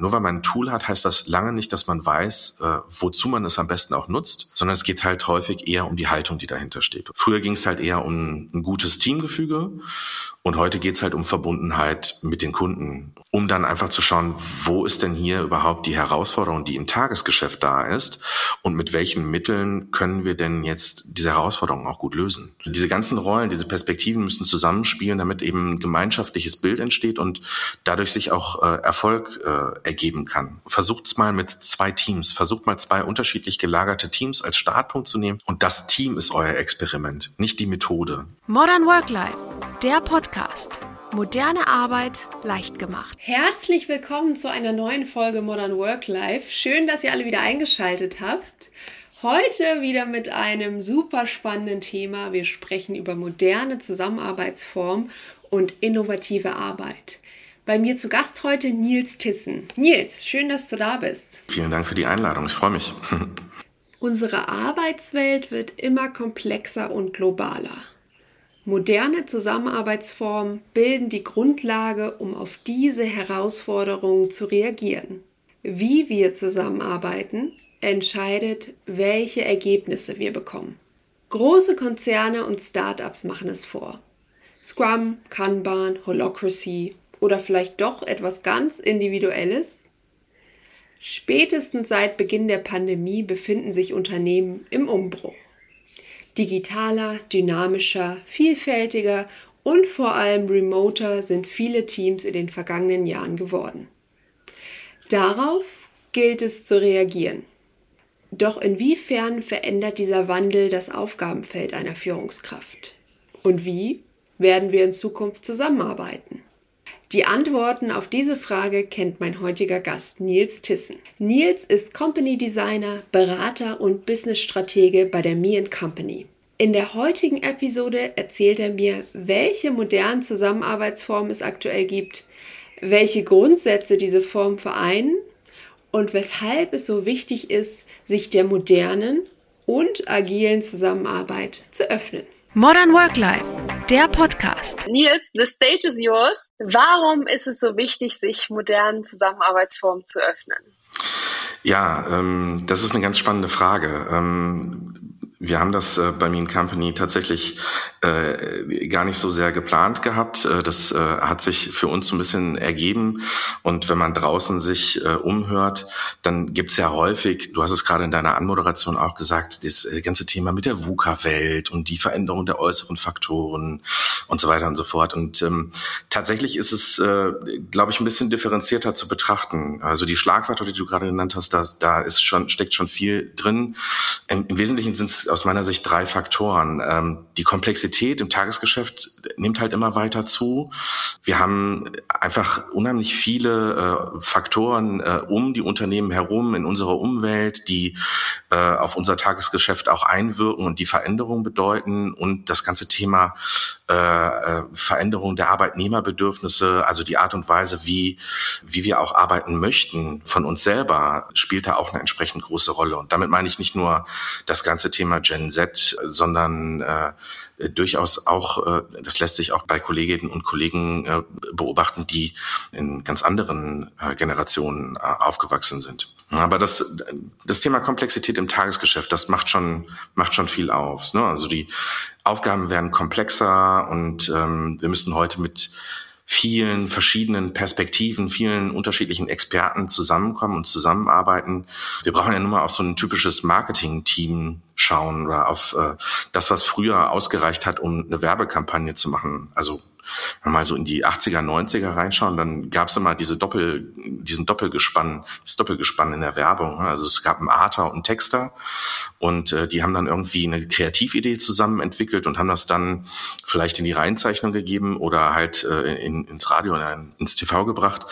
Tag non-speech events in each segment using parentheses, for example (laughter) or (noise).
Nur weil man ein Tool hat, heißt das lange nicht, dass man weiß, äh, wozu man es am besten auch nutzt, sondern es geht halt häufig eher um die Haltung, die dahinter steht. Früher ging es halt eher um ein gutes Teamgefüge und heute geht es halt um Verbundenheit mit den Kunden, um dann einfach zu schauen, wo ist denn hier überhaupt die Herausforderung, die im Tagesgeschäft da ist und mit welchen Mitteln können wir denn jetzt diese Herausforderungen auch gut lösen. Diese ganzen Rollen, diese Perspektiven müssen zusammenspielen, damit eben ein gemeinschaftliches Bild entsteht und dadurch sich auch äh, Erfolg äh, ergeben kann. Versucht's mal mit zwei Teams, versucht mal zwei unterschiedlich gelagerte Teams als Startpunkt zu nehmen und das Team ist euer Experiment, nicht die Methode. Modern Work Life, der Podcast. Moderne Arbeit leicht gemacht. Herzlich willkommen zu einer neuen Folge Modern Work Life. Schön, dass ihr alle wieder eingeschaltet habt. Heute wieder mit einem super spannenden Thema. Wir sprechen über moderne Zusammenarbeitsformen und innovative Arbeit. Bei mir zu Gast heute Nils Tissen. Nils, schön, dass du da bist. Vielen Dank für die Einladung. Ich freue mich. (laughs) Unsere Arbeitswelt wird immer komplexer und globaler. Moderne Zusammenarbeitsformen bilden die Grundlage, um auf diese Herausforderungen zu reagieren. Wie wir zusammenarbeiten, entscheidet, welche Ergebnisse wir bekommen. Große Konzerne und Startups machen es vor. Scrum, Kanban, Holocracy oder vielleicht doch etwas ganz Individuelles? Spätestens seit Beginn der Pandemie befinden sich Unternehmen im Umbruch. Digitaler, dynamischer, vielfältiger und vor allem remoter sind viele Teams in den vergangenen Jahren geworden. Darauf gilt es zu reagieren. Doch inwiefern verändert dieser Wandel das Aufgabenfeld einer Führungskraft? Und wie werden wir in Zukunft zusammenarbeiten? Die Antworten auf diese Frage kennt mein heutiger Gast Nils Tissen. Nils ist Company Designer, Berater und Business-Stratege bei der Me Company. In der heutigen Episode erzählt er mir, welche modernen Zusammenarbeitsformen es aktuell gibt, welche Grundsätze diese Formen vereinen und weshalb es so wichtig ist, sich der modernen und agilen Zusammenarbeit zu öffnen. Modern Work Life, der Podcast. Nils, the stage is yours. Warum ist es so wichtig, sich modernen Zusammenarbeitsformen zu öffnen? Ja, ähm, das ist eine ganz spannende Frage. Ähm, wir haben das äh, bei Mean Company tatsächlich äh, gar nicht so sehr geplant gehabt. Äh, das äh, hat sich für uns so ein bisschen ergeben. Und wenn man draußen sich äh, umhört, dann gibt's ja häufig, du hast es gerade in deiner Anmoderation auch gesagt, das äh, ganze Thema mit der VUCA-Welt und die Veränderung der äußeren Faktoren und so weiter und so fort. Und ähm, tatsächlich ist es, äh, glaube ich, ein bisschen differenzierter zu betrachten. Also die Schlagwörter, die du gerade genannt hast, da, da ist schon, steckt schon viel drin. Im, im Wesentlichen sind es aus meiner Sicht drei Faktoren. Ähm, die Komplexität im Tagesgeschäft nimmt halt immer weiter zu. Wir haben einfach unheimlich viele äh, Faktoren äh, um die Unternehmen herum in unserer Umwelt, die äh, auf unser Tagesgeschäft auch einwirken und die Veränderung bedeuten und das ganze Thema äh, äh, Veränderung der Arbeitnehmerbedürfnisse, also die Art und Weise, wie, wie wir auch arbeiten möchten von uns selber, spielt da auch eine entsprechend große Rolle. Und damit meine ich nicht nur das ganze Thema Gen Z, sondern äh, durchaus auch, äh, das lässt sich auch bei Kolleginnen und Kollegen beobachten, die in ganz anderen Generationen aufgewachsen sind. Aber das, das Thema Komplexität im Tagesgeschäft, das macht schon, macht schon viel auf. Ne? Also die Aufgaben werden komplexer und ähm, wir müssen heute mit vielen verschiedenen Perspektiven, vielen unterschiedlichen Experten zusammenkommen und zusammenarbeiten. Wir brauchen ja nur mal auf so ein typisches Marketing-Team schauen oder auf äh, das, was früher ausgereicht hat, um eine Werbekampagne zu machen. Also mal so in die 80er, 90er reinschauen, dann gab es immer diese Doppel, diesen Doppelgespann, das Doppelgespann in der Werbung. Ne? Also es gab einen Arter und einen Texter und äh, die haben dann irgendwie eine Kreatividee zusammen entwickelt und haben das dann vielleicht in die Reihenzeichnung gegeben oder halt äh, in, ins Radio oder ins TV gebracht.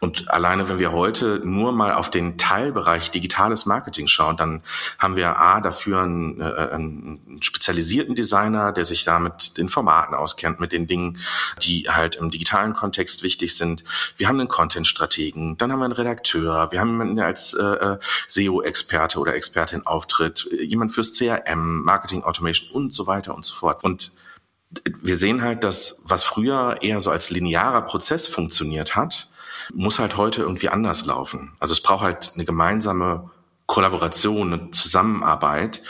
Und alleine, wenn wir heute nur mal auf den Teilbereich digitales Marketing schauen, dann haben wir A, dafür einen, äh, einen spezialisierten Designer, der sich da mit den Formaten auskennt, mit den Dingen, die halt im digitalen Kontext wichtig sind. Wir haben einen Content-Strategen, dann haben wir einen Redakteur, wir haben jemanden, der als äh, äh SEO-Experte oder Expertin auftritt, jemand fürs CRM, Marketing Automation und so weiter und so fort. Und wir sehen halt, dass was früher eher so als linearer Prozess funktioniert hat, muss halt heute irgendwie anders laufen. Also es braucht halt eine gemeinsame Kollaboration, eine Zusammenarbeit.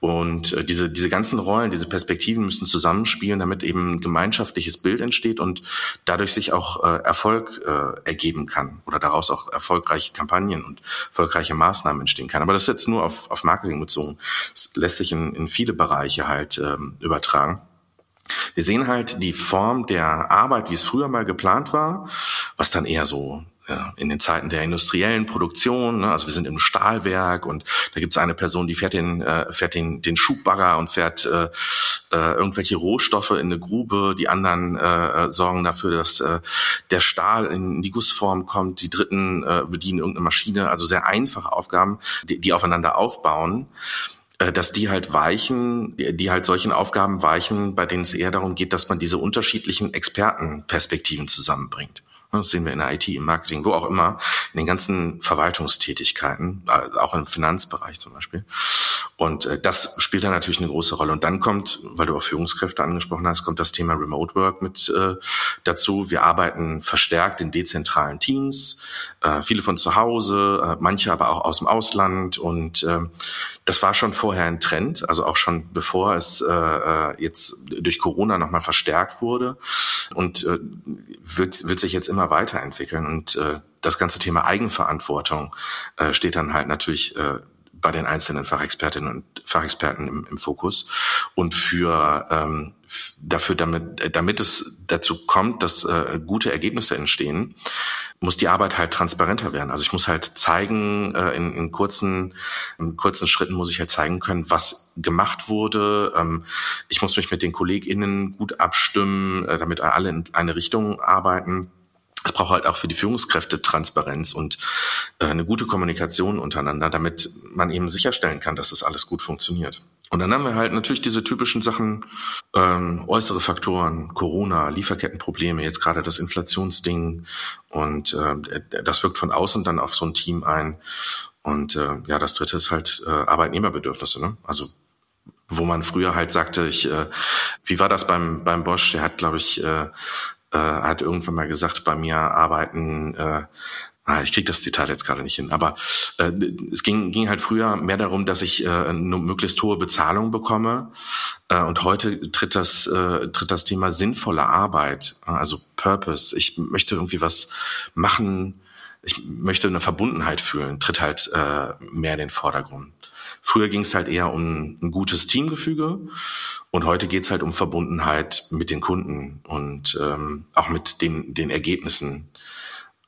Und äh, diese, diese ganzen Rollen, diese Perspektiven müssen zusammenspielen, damit eben ein gemeinschaftliches Bild entsteht und dadurch sich auch äh, Erfolg äh, ergeben kann oder daraus auch erfolgreiche Kampagnen und erfolgreiche Maßnahmen entstehen kann. Aber das ist jetzt nur auf, auf Marketing bezogen. Das lässt sich in, in viele Bereiche halt ähm, übertragen. Wir sehen halt die Form der Arbeit, wie es früher mal geplant war, was dann eher so in den Zeiten der industriellen Produktion, ne, also wir sind im Stahlwerk und da gibt es eine Person, die fährt den, äh, fährt den, den Schubbagger und fährt äh, äh, irgendwelche Rohstoffe in eine Grube, die anderen äh, sorgen dafür, dass äh, der Stahl in die Gussform kommt, die dritten äh, bedienen irgendeine Maschine, also sehr einfache Aufgaben, die, die aufeinander aufbauen äh, dass die halt weichen, die halt solchen Aufgaben weichen, bei denen es eher darum geht, dass man diese unterschiedlichen Expertenperspektiven zusammenbringt. Das sehen wir in der IT, im Marketing, wo auch immer, in den ganzen Verwaltungstätigkeiten, äh, auch im Finanzbereich zum Beispiel. Und äh, das spielt dann natürlich eine große Rolle. Und dann kommt, weil du auch Führungskräfte angesprochen hast, kommt das Thema Remote Work mit äh, dazu. Wir arbeiten verstärkt in dezentralen Teams, äh, viele von zu Hause, äh, manche aber auch aus dem Ausland. Und äh, das war schon vorher ein Trend, also auch schon bevor es äh, äh jetzt durch Corona nochmal verstärkt wurde. Und äh, wird, wird sich jetzt immer weiterentwickeln. Und äh, das ganze Thema Eigenverantwortung äh, steht dann halt natürlich äh, bei den einzelnen Fachexpertinnen und Fachexperten im, im Fokus und für ähm, dafür, damit, damit es dazu kommt, dass äh, gute Ergebnisse entstehen, muss die Arbeit halt transparenter werden. Also ich muss halt zeigen, äh, in, in, kurzen, in kurzen Schritten muss ich halt zeigen können, was gemacht wurde. Ähm, ich muss mich mit den KollegInnen gut abstimmen, äh, damit alle in eine Richtung arbeiten es braucht halt auch für die Führungskräfte Transparenz und äh, eine gute Kommunikation untereinander, damit man eben sicherstellen kann, dass das alles gut funktioniert. Und dann haben wir halt natürlich diese typischen Sachen, ähm, äußere Faktoren, Corona, Lieferkettenprobleme, jetzt gerade das Inflationsding und äh, das wirkt von außen dann auf so ein Team ein. Und äh, ja, das dritte ist halt äh, Arbeitnehmerbedürfnisse. Ne? Also wo man früher halt sagte, ich, äh, wie war das beim beim Bosch? Der hat, glaube ich, äh, äh, hat irgendwann mal gesagt, bei mir arbeiten äh, ah, ich kriege das Zitat jetzt gerade nicht hin, aber äh, es ging, ging halt früher mehr darum, dass ich äh, eine möglichst hohe Bezahlung bekomme. Äh, und heute tritt das, äh, tritt das Thema sinnvolle Arbeit, also Purpose. Ich möchte irgendwie was machen, ich möchte eine Verbundenheit fühlen, tritt halt äh, mehr in den Vordergrund. Früher ging es halt eher um ein gutes Teamgefüge und heute geht es halt um Verbundenheit mit den Kunden und ähm, auch mit den, den Ergebnissen.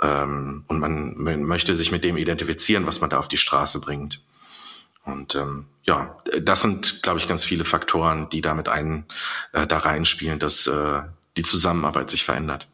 Ähm, und man, man möchte sich mit dem identifizieren, was man da auf die Straße bringt. Und ähm, ja, das sind, glaube ich, ganz viele Faktoren, die damit ein äh, da reinspielen, dass äh, die Zusammenarbeit sich verändert.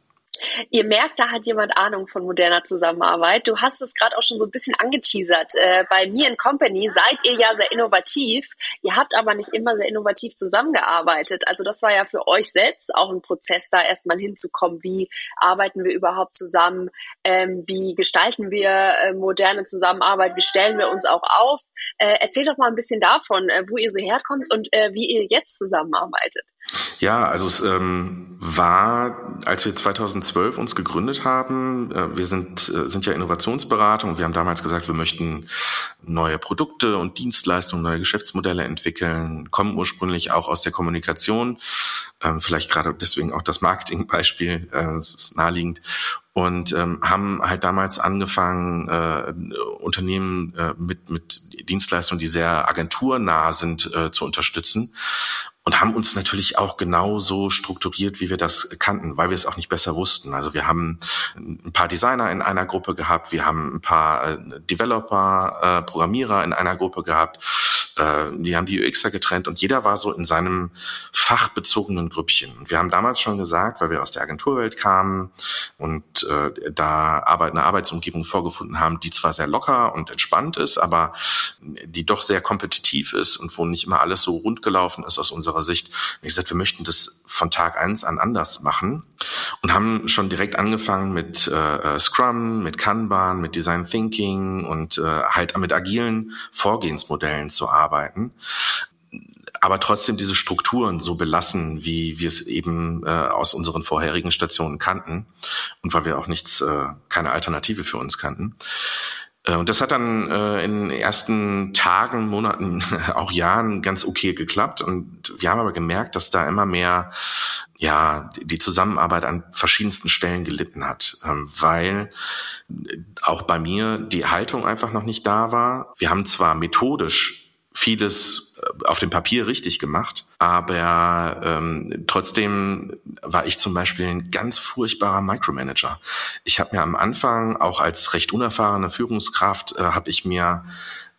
Ihr merkt, da hat jemand Ahnung von moderner Zusammenarbeit. Du hast es gerade auch schon so ein bisschen angeteasert. Äh, bei mir in Company seid ihr ja sehr innovativ. Ihr habt aber nicht immer sehr innovativ zusammengearbeitet. Also das war ja für euch selbst auch ein Prozess, da erstmal hinzukommen. Wie arbeiten wir überhaupt zusammen? Ähm, wie gestalten wir äh, moderne Zusammenarbeit? Wie stellen wir uns auch auf? Äh, erzähl doch mal ein bisschen davon, äh, wo ihr so herkommt und äh, wie ihr jetzt zusammenarbeitet. Ja, also es ähm, war, als wir 2012 uns gegründet haben, äh, wir sind, äh, sind ja Innovationsberatung. Wir haben damals gesagt, wir möchten neue Produkte und Dienstleistungen, neue Geschäftsmodelle entwickeln, kommen ursprünglich auch aus der Kommunikation. Ähm, vielleicht gerade deswegen auch das Marketingbeispiel, äh, es ist naheliegend und ähm, haben halt damals angefangen, äh, Unternehmen äh, mit, mit Dienstleistungen, die sehr agenturnah sind, äh, zu unterstützen und haben uns natürlich auch genauso strukturiert, wie wir das kannten, weil wir es auch nicht besser wussten. Also wir haben ein paar Designer in einer Gruppe gehabt, wir haben ein paar äh, Developer, äh, Programmierer in einer Gruppe gehabt äh, die haben die UXer getrennt und jeder war so in seinem fachbezogenen Grüppchen. Und wir haben damals schon gesagt, weil wir aus der Agenturwelt kamen und äh, da Arbeit, eine Arbeitsumgebung vorgefunden haben, die zwar sehr locker und entspannt ist, aber die doch sehr kompetitiv ist und wo nicht immer alles so rund gelaufen ist aus unserer Sicht. Und ich gesagt, wir möchten das von Tag eins an anders machen und haben schon direkt angefangen mit äh, Scrum, mit Kanban, mit Design Thinking und äh, halt mit agilen Vorgehensmodellen zu arbeiten arbeiten. aber trotzdem diese Strukturen so belassen, wie wir es eben äh, aus unseren vorherigen Stationen kannten und weil wir auch nichts, äh, keine Alternative für uns kannten. Äh, und das hat dann äh, in den ersten Tagen, Monaten, (laughs) auch Jahren ganz okay geklappt. Und wir haben aber gemerkt, dass da immer mehr ja die Zusammenarbeit an verschiedensten Stellen gelitten hat, ähm, weil auch bei mir die Haltung einfach noch nicht da war. Wir haben zwar methodisch vieles äh, auf dem Papier richtig gemacht, aber ähm, trotzdem war ich zum Beispiel ein ganz furchtbarer Micromanager. Ich habe mir am Anfang, auch als recht unerfahrene Führungskraft, äh, habe ich mir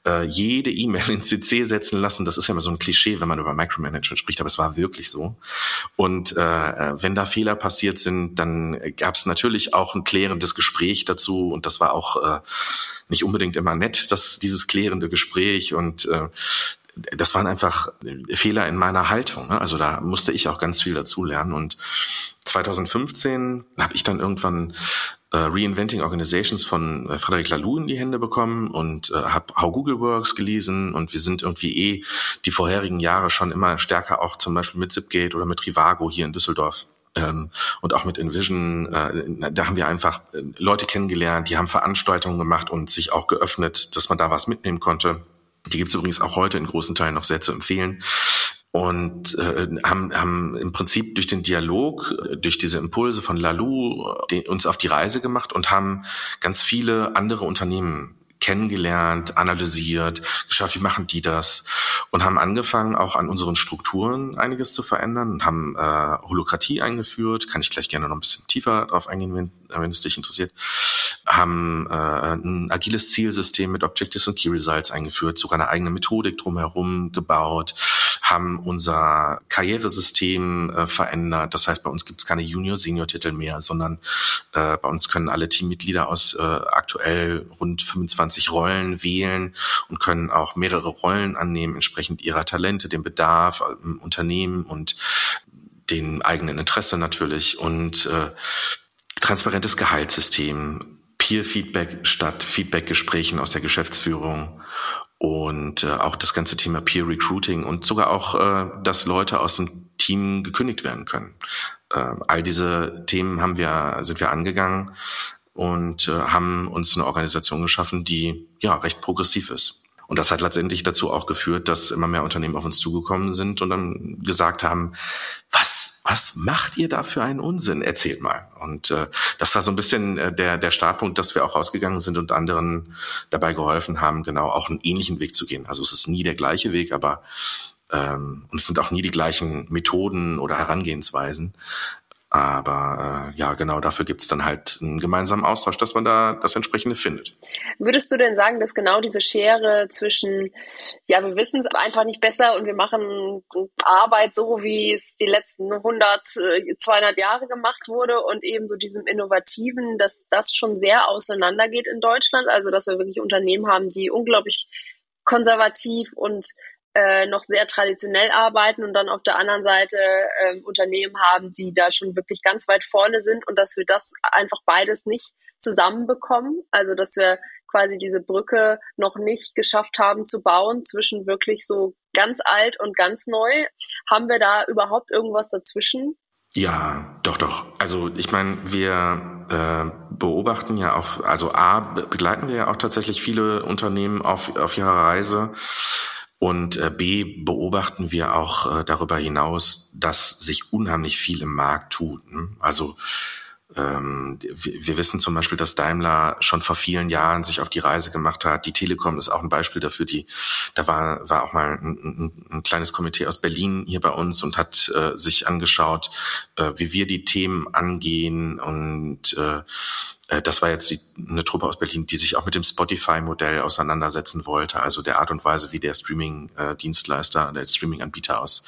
äh, jede E-Mail in CC setzen lassen. Das ist ja immer so ein Klischee, wenn man über Micromanagement spricht, aber es war wirklich so. Und äh, wenn da Fehler passiert sind, dann gab es natürlich auch ein klärendes Gespräch dazu und das war auch äh, nicht unbedingt immer nett, dass dieses klärende Gespräch und äh, das waren einfach Fehler in meiner Haltung. Ne? Also da musste ich auch ganz viel dazu lernen. Und 2015 habe ich dann irgendwann äh, Reinventing Organizations von äh, Frederic Laloux in die Hände bekommen und äh, habe How Google Works gelesen und wir sind irgendwie eh die vorherigen Jahre schon immer stärker auch zum Beispiel mit Zipgate oder mit Trivago hier in Düsseldorf ähm, und auch mit Envision, äh, da haben wir einfach äh, Leute kennengelernt, die haben Veranstaltungen gemacht und sich auch geöffnet, dass man da was mitnehmen konnte. Die gibt's übrigens auch heute in großen Teilen noch sehr zu empfehlen. Und äh, haben, haben im Prinzip durch den Dialog, durch diese Impulse von Lalou uns auf die Reise gemacht und haben ganz viele andere Unternehmen kennengelernt, analysiert, geschaut, wie machen die das? Und haben angefangen, auch an unseren Strukturen einiges zu verändern und haben äh, Holokratie eingeführt, kann ich gleich gerne noch ein bisschen tiefer drauf eingehen, wenn, wenn es dich interessiert, haben äh, ein agiles Zielsystem mit Objectives und Key Results eingeführt, sogar eine eigene Methodik drumherum gebaut, haben unser Karrieresystem äh, verändert. Das heißt, bei uns gibt es keine Junior-Senior-Titel mehr, sondern äh, bei uns können alle Teammitglieder aus äh, aktuell rund 25 Rollen wählen und können auch mehrere Rollen annehmen, entsprechend ihrer Talente, dem Bedarf im Unternehmen und den eigenen Interesse natürlich und äh, transparentes Gehaltssystem, Peer-Feedback statt Feedback-Gesprächen aus der Geschäftsführung und äh, auch das ganze Thema Peer Recruiting und sogar auch, äh, dass Leute aus dem Team gekündigt werden können. Äh, all diese Themen haben wir, sind wir angegangen und äh, haben uns eine Organisation geschaffen, die ja recht progressiv ist. Und das hat letztendlich dazu auch geführt, dass immer mehr Unternehmen auf uns zugekommen sind und dann gesagt haben, was, was macht ihr da für einen Unsinn? Erzählt mal. Und äh, das war so ein bisschen äh, der, der Startpunkt, dass wir auch rausgegangen sind und anderen dabei geholfen haben, genau auch einen ähnlichen Weg zu gehen. Also es ist nie der gleiche Weg, aber ähm, und es sind auch nie die gleichen Methoden oder Herangehensweisen. Aber äh, ja, genau dafür gibt's dann halt einen gemeinsamen Austausch, dass man da das entsprechende findet. Würdest du denn sagen, dass genau diese Schere zwischen, ja, wir wissen es einfach nicht besser und wir machen Arbeit so, wie es die letzten 100, 200 äh, Jahre gemacht wurde und eben so diesem Innovativen, dass das schon sehr auseinandergeht in Deutschland? Also, dass wir wirklich Unternehmen haben, die unglaublich konservativ und äh, noch sehr traditionell arbeiten und dann auf der anderen Seite äh, Unternehmen haben, die da schon wirklich ganz weit vorne sind und dass wir das einfach beides nicht zusammenbekommen. Also dass wir quasi diese Brücke noch nicht geschafft haben zu bauen zwischen wirklich so ganz alt und ganz neu. Haben wir da überhaupt irgendwas dazwischen? Ja, doch, doch. Also ich meine, wir äh, beobachten ja auch, also A, begleiten wir ja auch tatsächlich viele Unternehmen auf, auf ihrer Reise und äh, B beobachten wir auch äh, darüber hinaus, dass sich unheimlich viel im Markt tut. Ne? Also wir, wir wissen zum Beispiel, dass Daimler schon vor vielen Jahren sich auf die Reise gemacht hat. Die Telekom ist auch ein Beispiel dafür. Die, da war, war auch mal ein, ein, ein kleines Komitee aus Berlin hier bei uns und hat äh, sich angeschaut, äh, wie wir die Themen angehen und äh, äh, das war jetzt die, eine Truppe aus Berlin, die sich auch mit dem Spotify-Modell auseinandersetzen wollte, also der Art und Weise, wie der Streaming-Dienstleister, der Streaming-Anbieter aus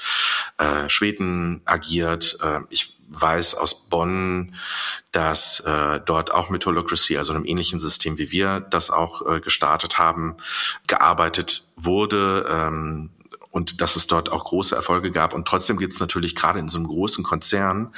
äh, Schweden agiert. Äh, ich weiß aus Bonn, dass äh, dort auch mit Holocracy, also einem ähnlichen System wie wir das auch äh, gestartet haben, gearbeitet wurde. Ähm, und dass es dort auch große Erfolge gab. Und trotzdem gibt es natürlich gerade in so einem großen Konzern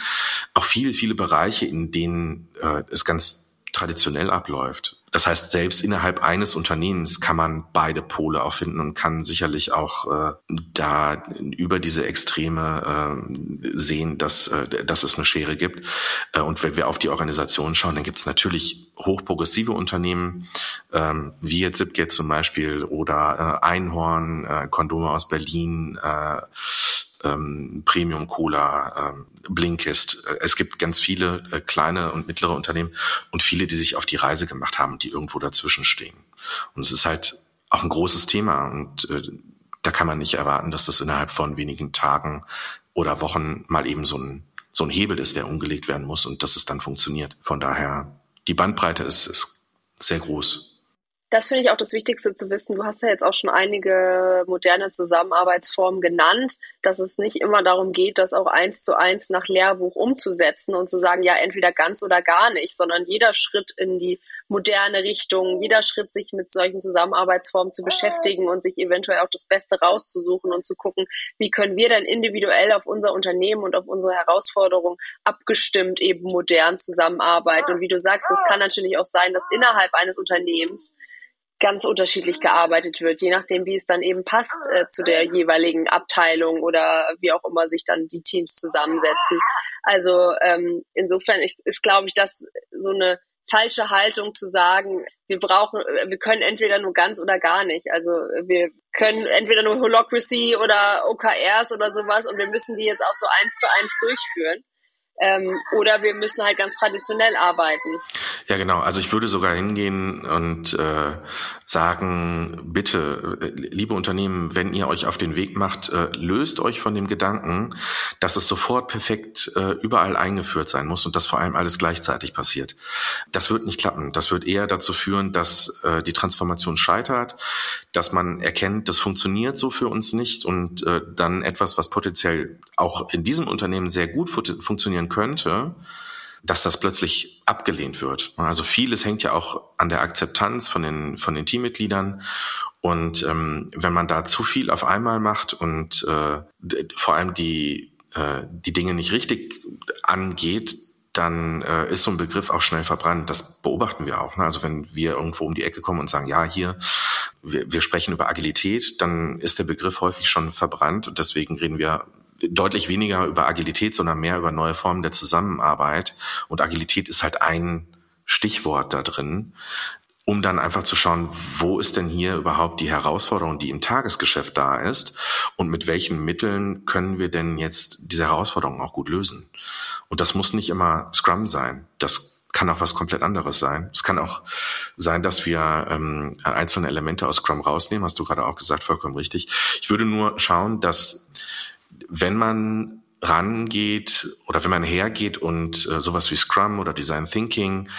auch viele, viele Bereiche, in denen äh, es ganz traditionell abläuft. Das heißt, selbst innerhalb eines Unternehmens kann man beide Pole auch finden und kann sicherlich auch äh, da über diese Extreme äh, sehen, dass, äh, dass es eine Schere gibt. Äh, und wenn wir auf die Organisation schauen, dann gibt es natürlich hochprogressive Unternehmen, ähm, wie jetzt Zipgate zum Beispiel oder äh, Einhorn, äh, Kondome aus Berlin, äh, ähm, Premium Cola, ähm, Blinkist. Äh, es gibt ganz viele äh, kleine und mittlere Unternehmen und viele, die sich auf die Reise gemacht haben, die irgendwo dazwischen stehen. Und es ist halt auch ein großes Thema und äh, da kann man nicht erwarten, dass das innerhalb von wenigen Tagen oder Wochen mal eben so ein, so ein Hebel ist, der umgelegt werden muss und dass es dann funktioniert. Von daher, die Bandbreite ist, ist sehr groß. Das finde ich auch das Wichtigste zu wissen. Du hast ja jetzt auch schon einige moderne Zusammenarbeitsformen genannt, dass es nicht immer darum geht, das auch eins zu eins nach Lehrbuch umzusetzen und zu sagen, ja, entweder ganz oder gar nicht, sondern jeder Schritt in die moderne Richtung, jeder Schritt, sich mit solchen Zusammenarbeitsformen zu beschäftigen und sich eventuell auch das Beste rauszusuchen und zu gucken, wie können wir dann individuell auf unser Unternehmen und auf unsere Herausforderungen abgestimmt eben modern zusammenarbeiten. Und wie du sagst, es kann natürlich auch sein, dass innerhalb eines Unternehmens ganz unterschiedlich gearbeitet wird, je nachdem, wie es dann eben passt äh, zu der jeweiligen Abteilung oder wie auch immer sich dann die Teams zusammensetzen. Also ähm, insofern ist, ist glaube ich, das so eine falsche Haltung zu sagen, wir brauchen, wir können entweder nur ganz oder gar nicht. Also wir können entweder nur Holocracy oder OKRs oder sowas und wir müssen die jetzt auch so eins zu eins durchführen. Ähm, oder wir müssen halt ganz traditionell arbeiten. Ja, genau. Also ich würde sogar hingehen und äh, sagen, bitte, äh, liebe Unternehmen, wenn ihr euch auf den Weg macht, äh, löst euch von dem Gedanken, dass es sofort perfekt äh, überall eingeführt sein muss und dass vor allem alles gleichzeitig passiert. Das wird nicht klappen. Das wird eher dazu führen, dass äh, die Transformation scheitert, dass man erkennt, das funktioniert so für uns nicht und äh, dann etwas, was potenziell auch in diesem Unternehmen sehr gut funktionieren könnte, dass das plötzlich abgelehnt wird. Also vieles hängt ja auch an der Akzeptanz von den, von den Teammitgliedern. Und ähm, wenn man da zu viel auf einmal macht und äh, vor allem die, äh, die Dinge nicht richtig angeht, dann äh, ist so ein Begriff auch schnell verbrannt. Das beobachten wir auch. Ne? Also wenn wir irgendwo um die Ecke kommen und sagen, ja, hier, wir, wir sprechen über Agilität, dann ist der Begriff häufig schon verbrannt und deswegen reden wir deutlich weniger über Agilität, sondern mehr über neue Formen der Zusammenarbeit. Und Agilität ist halt ein Stichwort da drin, um dann einfach zu schauen, wo ist denn hier überhaupt die Herausforderung, die im Tagesgeschäft da ist und mit welchen Mitteln können wir denn jetzt diese Herausforderung auch gut lösen. Und das muss nicht immer Scrum sein. Das kann auch was komplett anderes sein. Es kann auch sein, dass wir ähm, einzelne Elemente aus Scrum rausnehmen, hast du gerade auch gesagt, vollkommen richtig. Ich würde nur schauen, dass wenn man rangeht oder wenn man hergeht und äh, sowas wie Scrum oder Design Thinking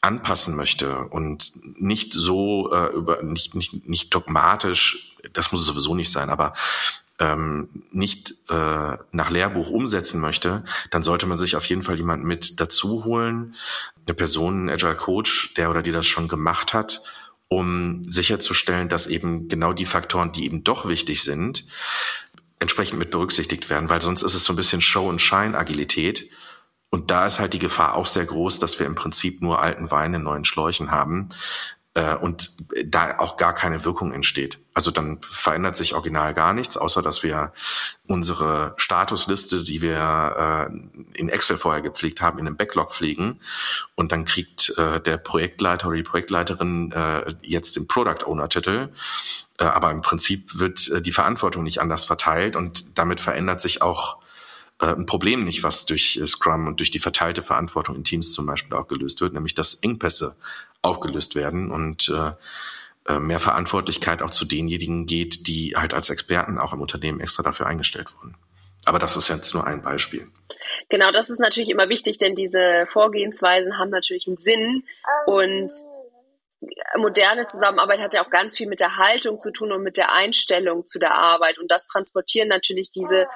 anpassen möchte und nicht so äh, über nicht nicht nicht dogmatisch, das muss es sowieso nicht sein, aber ähm, nicht äh, nach Lehrbuch umsetzen möchte, dann sollte man sich auf jeden Fall jemanden mit dazu holen, eine Person, ein Agile Coach, der oder die das schon gemacht hat, um sicherzustellen, dass eben genau die Faktoren, die eben doch wichtig sind, entsprechend mit berücksichtigt werden, weil sonst ist es so ein bisschen Show and Shine Agilität. Und da ist halt die Gefahr auch sehr groß, dass wir im Prinzip nur alten Wein in neuen Schläuchen haben äh, und da auch gar keine Wirkung entsteht. Also dann verändert sich original gar nichts, außer dass wir unsere Statusliste, die wir äh, in Excel vorher gepflegt haben, in einem Backlog pflegen und dann kriegt äh, der Projektleiter oder die Projektleiterin äh, jetzt den Product Owner Titel. Äh, aber im Prinzip wird äh, die Verantwortung nicht anders verteilt und damit verändert sich auch äh, ein Problem nicht, was durch Scrum und durch die verteilte Verantwortung in Teams zum Beispiel auch gelöst wird, nämlich dass Engpässe aufgelöst werden und äh, äh, mehr Verantwortlichkeit auch zu denjenigen geht, die halt als Experten auch im Unternehmen extra dafür eingestellt wurden. Aber das ist jetzt nur ein Beispiel. Genau, das ist natürlich immer wichtig, denn diese Vorgehensweisen haben natürlich einen Sinn und moderne Zusammenarbeit hat ja auch ganz viel mit der Haltung zu tun und mit der Einstellung zu der Arbeit und das transportieren natürlich diese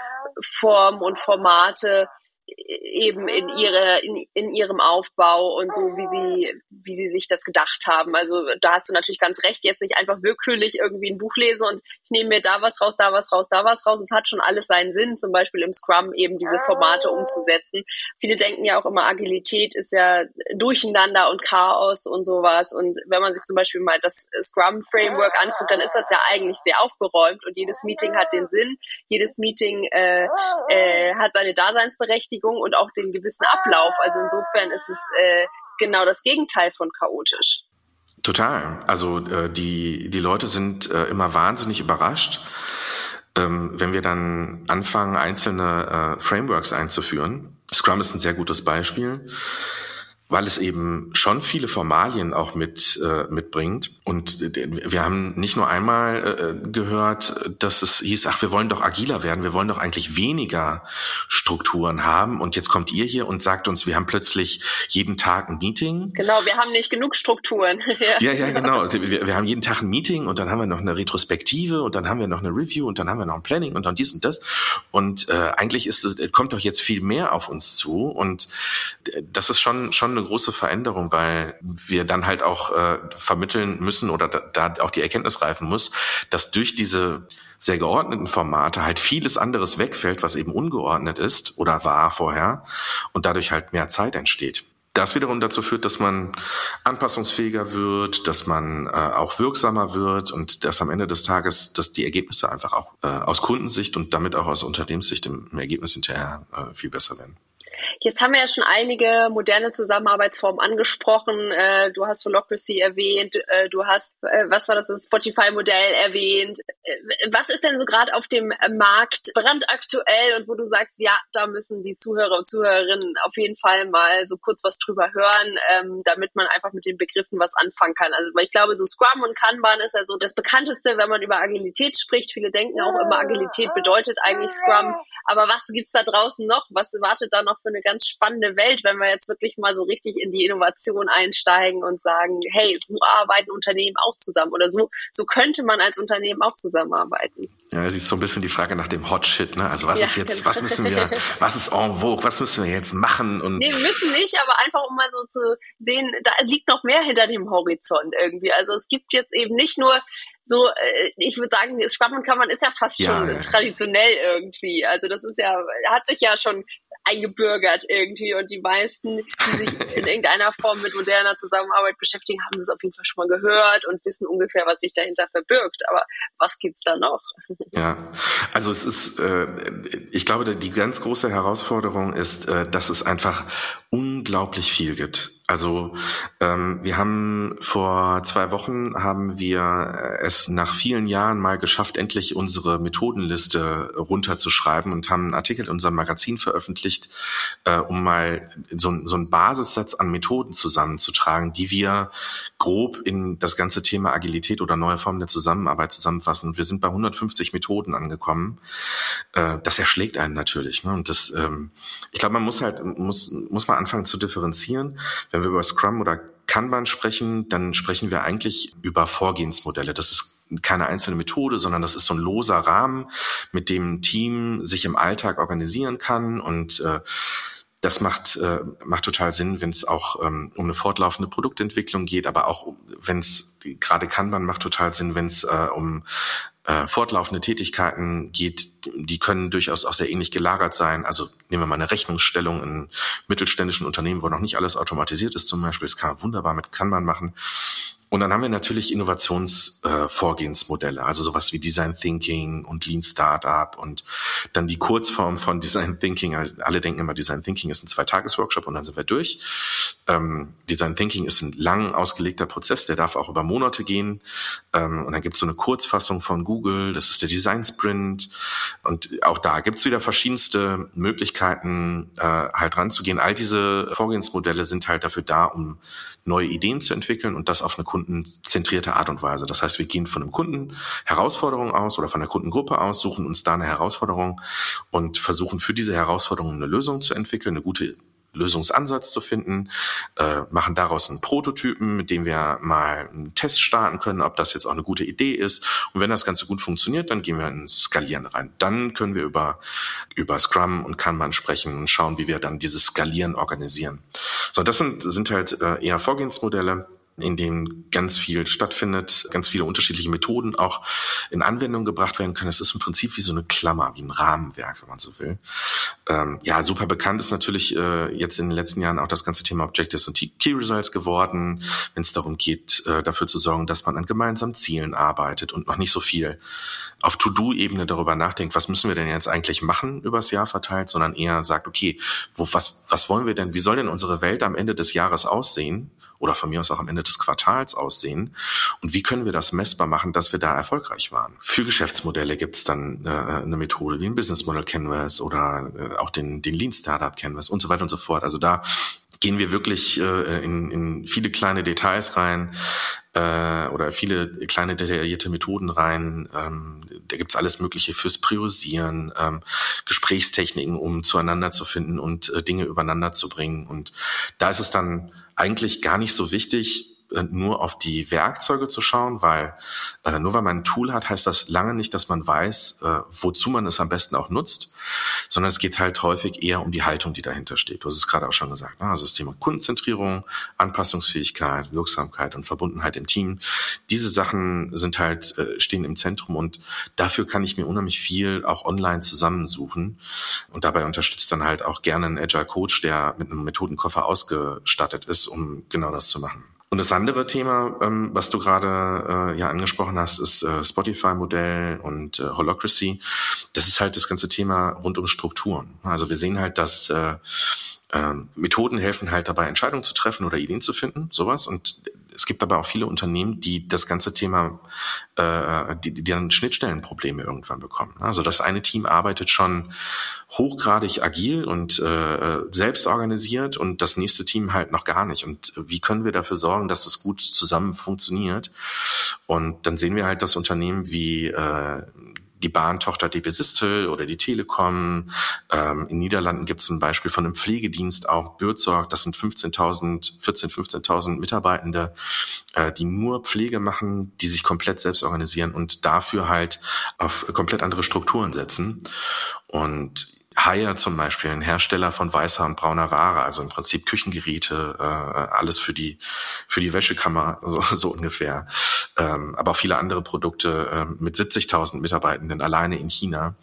Formen und Formate eben in ihre in, in ihrem Aufbau und so wie sie wie sie sich das gedacht haben. Also da hast du natürlich ganz recht, jetzt nicht einfach willkürlich irgendwie ein Buch lese und ich nehme mir da was raus, da was raus, da was raus. Es hat schon alles seinen Sinn, zum Beispiel im Scrum eben diese Formate umzusetzen. Viele denken ja auch immer, Agilität ist ja Durcheinander und Chaos und sowas. Und wenn man sich zum Beispiel mal das Scrum Framework anguckt, dann ist das ja eigentlich sehr aufgeräumt und jedes Meeting hat den Sinn, jedes Meeting äh, äh, hat seine Daseinsberechtigung und auch den gewissen Ablauf. Also insofern ist es äh, genau das Gegenteil von chaotisch. Total. Also äh, die, die Leute sind äh, immer wahnsinnig überrascht, ähm, wenn wir dann anfangen, einzelne äh, Frameworks einzuführen. Scrum ist ein sehr gutes Beispiel weil es eben schon viele Formalien auch mit äh, mitbringt. Und wir haben nicht nur einmal äh, gehört, dass es hieß, ach, wir wollen doch agiler werden, wir wollen doch eigentlich weniger Strukturen haben. Und jetzt kommt ihr hier und sagt uns, wir haben plötzlich jeden Tag ein Meeting. Genau, wir haben nicht genug Strukturen. (laughs) ja, ja, genau. Wir, wir, haben jeden Tag ein Meeting und dann haben wir noch eine Retrospektive und dann haben wir noch eine Review und dann haben wir noch ein Planning und dann dies und das. Und äh, eigentlich ist es, kommt doch jetzt viel mehr auf uns zu. Und äh, das ist schon schon eine große Veränderung, weil wir dann halt auch äh, vermitteln müssen oder da, da auch die Erkenntnis reifen muss, dass durch diese sehr geordneten Formate halt vieles anderes wegfällt, was eben ungeordnet ist oder war vorher und dadurch halt mehr Zeit entsteht. Das wiederum dazu führt, dass man anpassungsfähiger wird, dass man äh, auch wirksamer wird und dass am Ende des Tages, dass die Ergebnisse einfach auch äh, aus Kundensicht und damit auch aus Unternehmenssicht im, im Ergebnis hinterher äh, viel besser werden. Jetzt haben wir ja schon einige moderne Zusammenarbeitsformen angesprochen. Äh, du hast Holocracy erwähnt, äh, du hast, äh, was war das, das Spotify-Modell erwähnt. Was ist denn so gerade auf dem Markt brandaktuell und wo du sagst, ja, da müssen die Zuhörer und Zuhörerinnen auf jeden Fall mal so kurz was drüber hören, ähm, damit man einfach mit den Begriffen was anfangen kann. Also weil ich glaube, so Scrum und Kanban ist also das bekannteste, wenn man über Agilität spricht. Viele denken auch immer, Agilität bedeutet eigentlich Scrum. Aber was gibt's da draußen noch? Was wartet da noch für eine ganz spannende Welt, wenn wir jetzt wirklich mal so richtig in die Innovation einsteigen und sagen, hey, so arbeiten Unternehmen auch zusammen oder so, so könnte man als Unternehmen auch zusammenarbeiten. Ja, das ist so ein bisschen die Frage nach dem Hot Shit, ne? Also was ja, ist jetzt, genau. was müssen wir, (laughs) was ist en vogue, was müssen wir jetzt machen? Und nee, müssen nicht, aber einfach um mal so zu sehen, da liegt noch mehr hinter dem Horizont irgendwie. Also es gibt jetzt eben nicht nur so, äh, ich würde sagen, Spannend kann man ist ja fast ja, schon ja. traditionell irgendwie. Also das ist ja, hat sich ja schon eingebürgert irgendwie und die meisten, die sich (laughs) in irgendeiner Form mit moderner Zusammenarbeit beschäftigen, haben das auf jeden Fall schon mal gehört und wissen ungefähr, was sich dahinter verbirgt. Aber was gibt's da noch? Ja, also es ist, äh, ich glaube, die ganz große Herausforderung ist, äh, dass es einfach unglaublich viel gibt. Also ähm, wir haben vor zwei Wochen haben wir es nach vielen Jahren mal geschafft, endlich unsere Methodenliste runterzuschreiben und haben einen Artikel in unserem Magazin veröffentlicht, äh, um mal so, so einen Basissatz an Methoden zusammenzutragen, die wir grob in das ganze Thema Agilität oder neue Formen der Zusammenarbeit zusammenfassen. Und wir sind bei 150 Methoden angekommen. Äh, das erschlägt einen natürlich. Ne? Und das, ähm, ich glaube, man muss halt muss muss man anfangen zu differenzieren. Wenn wir über Scrum oder Kanban sprechen, dann sprechen wir eigentlich über Vorgehensmodelle. Das ist keine einzelne Methode, sondern das ist so ein loser Rahmen, mit dem ein Team sich im Alltag organisieren kann und äh, das macht, äh, macht total Sinn, wenn es auch ähm, um eine fortlaufende Produktentwicklung geht, aber auch wenn es, gerade Kanban macht total Sinn, wenn es äh, um äh, fortlaufende Tätigkeiten geht, die können durchaus auch sehr ähnlich gelagert sein. Also nehmen wir mal eine Rechnungsstellung in mittelständischen Unternehmen, wo noch nicht alles automatisiert ist zum Beispiel. Das kann man wunderbar mit Kanban machen. Und dann haben wir natürlich Innovationsvorgehensmodelle, äh, also sowas wie Design Thinking und Lean Startup und dann die Kurzform von Design Thinking. Also alle denken immer, Design Thinking ist ein Zweitages-Workshop und dann sind wir durch. Ähm, Design Thinking ist ein lang ausgelegter Prozess, der darf auch über Monate gehen. Ähm, und dann gibt es so eine Kurzfassung von Google, das ist der Design Sprint. Und auch da gibt es wieder verschiedenste Möglichkeiten, äh, halt ranzugehen. All diese Vorgehensmodelle sind halt dafür da, um neue Ideen zu entwickeln und das auf eine kundenzentrierte Art und Weise. Das heißt, wir gehen von einem Kunden Herausforderung aus oder von der Kundengruppe aus, suchen uns da eine Herausforderung und versuchen für diese Herausforderung eine Lösung zu entwickeln, eine gute Lösungsansatz zu finden, äh, machen daraus einen Prototypen, mit dem wir mal einen Test starten können, ob das jetzt auch eine gute Idee ist. Und wenn das Ganze gut funktioniert, dann gehen wir ins Skalieren rein. Dann können wir über, über Scrum und Kanban sprechen und schauen, wie wir dann dieses Skalieren organisieren. So, das sind, sind halt äh, eher Vorgehensmodelle in denen ganz viel stattfindet, ganz viele unterschiedliche Methoden auch in Anwendung gebracht werden können. Es ist im Prinzip wie so eine Klammer, wie ein Rahmenwerk, wenn man so will. Ähm, ja, super bekannt ist natürlich äh, jetzt in den letzten Jahren auch das ganze Thema Objectives und Key Results geworden, wenn es darum geht, äh, dafür zu sorgen, dass man an gemeinsamen Zielen arbeitet und noch nicht so viel auf To-Do-Ebene darüber nachdenkt, was müssen wir denn jetzt eigentlich machen übers Jahr verteilt, sondern eher sagt, okay, wo, was, was wollen wir denn, wie soll denn unsere Welt am Ende des Jahres aussehen? Oder von mir aus auch am Ende des Quartals aussehen und wie können wir das messbar machen, dass wir da erfolgreich waren. Für Geschäftsmodelle gibt es dann äh, eine Methode wie ein Business Model Canvas oder äh, auch den, den Lean Startup Canvas und so weiter und so fort. Also da gehen wir wirklich äh, in, in viele kleine Details rein äh, oder viele kleine detaillierte Methoden rein. Ähm, da gibt's alles Mögliche fürs Priorisieren, ähm, Gesprächstechniken, um zueinander zu finden und äh, Dinge übereinander zu bringen. Und da ist es dann eigentlich gar nicht so wichtig, nur auf die Werkzeuge zu schauen, weil äh, nur weil man ein Tool hat, heißt das lange nicht, dass man weiß, äh, wozu man es am besten auch nutzt, sondern es geht halt häufig eher um die Haltung, die dahinter steht. Du hast es gerade auch schon gesagt. Ne? Also das Thema Kundenzentrierung, Anpassungsfähigkeit, Wirksamkeit und Verbundenheit im Team. Diese Sachen sind halt, äh, stehen im Zentrum und dafür kann ich mir unheimlich viel auch online zusammensuchen. Und dabei unterstützt dann halt auch gerne ein Agile Coach, der mit einem Methodenkoffer ausgestattet ist, um genau das zu machen. Und das andere Thema, ähm, was du gerade äh, ja angesprochen hast, ist äh, Spotify-Modell und äh, Holocracy. Das ist halt das ganze Thema rund um Strukturen. Also wir sehen halt, dass äh, äh, Methoden helfen halt dabei, Entscheidungen zu treffen oder Ideen zu finden, sowas. Und es gibt aber auch viele Unternehmen, die das ganze Thema, äh, die, die dann Schnittstellenprobleme irgendwann bekommen. Also das eine Team arbeitet schon hochgradig agil und äh, selbst organisiert und das nächste Team halt noch gar nicht. Und wie können wir dafür sorgen, dass es gut zusammen funktioniert? Und dann sehen wir halt, dass Unternehmen wie äh, die Bahntochter DB Sistel oder die Telekom. Ähm, in Niederlanden gibt es ein Beispiel von einem Pflegedienst, auch Bürzorg. Das sind 15.000, 14, 15.000 Mitarbeitende, äh, die nur Pflege machen, die sich komplett selbst organisieren und dafür halt auf komplett andere Strukturen setzen. Und Haier zum Beispiel, ein Hersteller von weißer und brauner Ware, also im Prinzip Küchengeräte, äh, alles für die für die Wäschekammer (laughs) so, so ungefähr, ähm, aber auch viele andere Produkte äh, mit 70.000 Mitarbeitenden alleine in China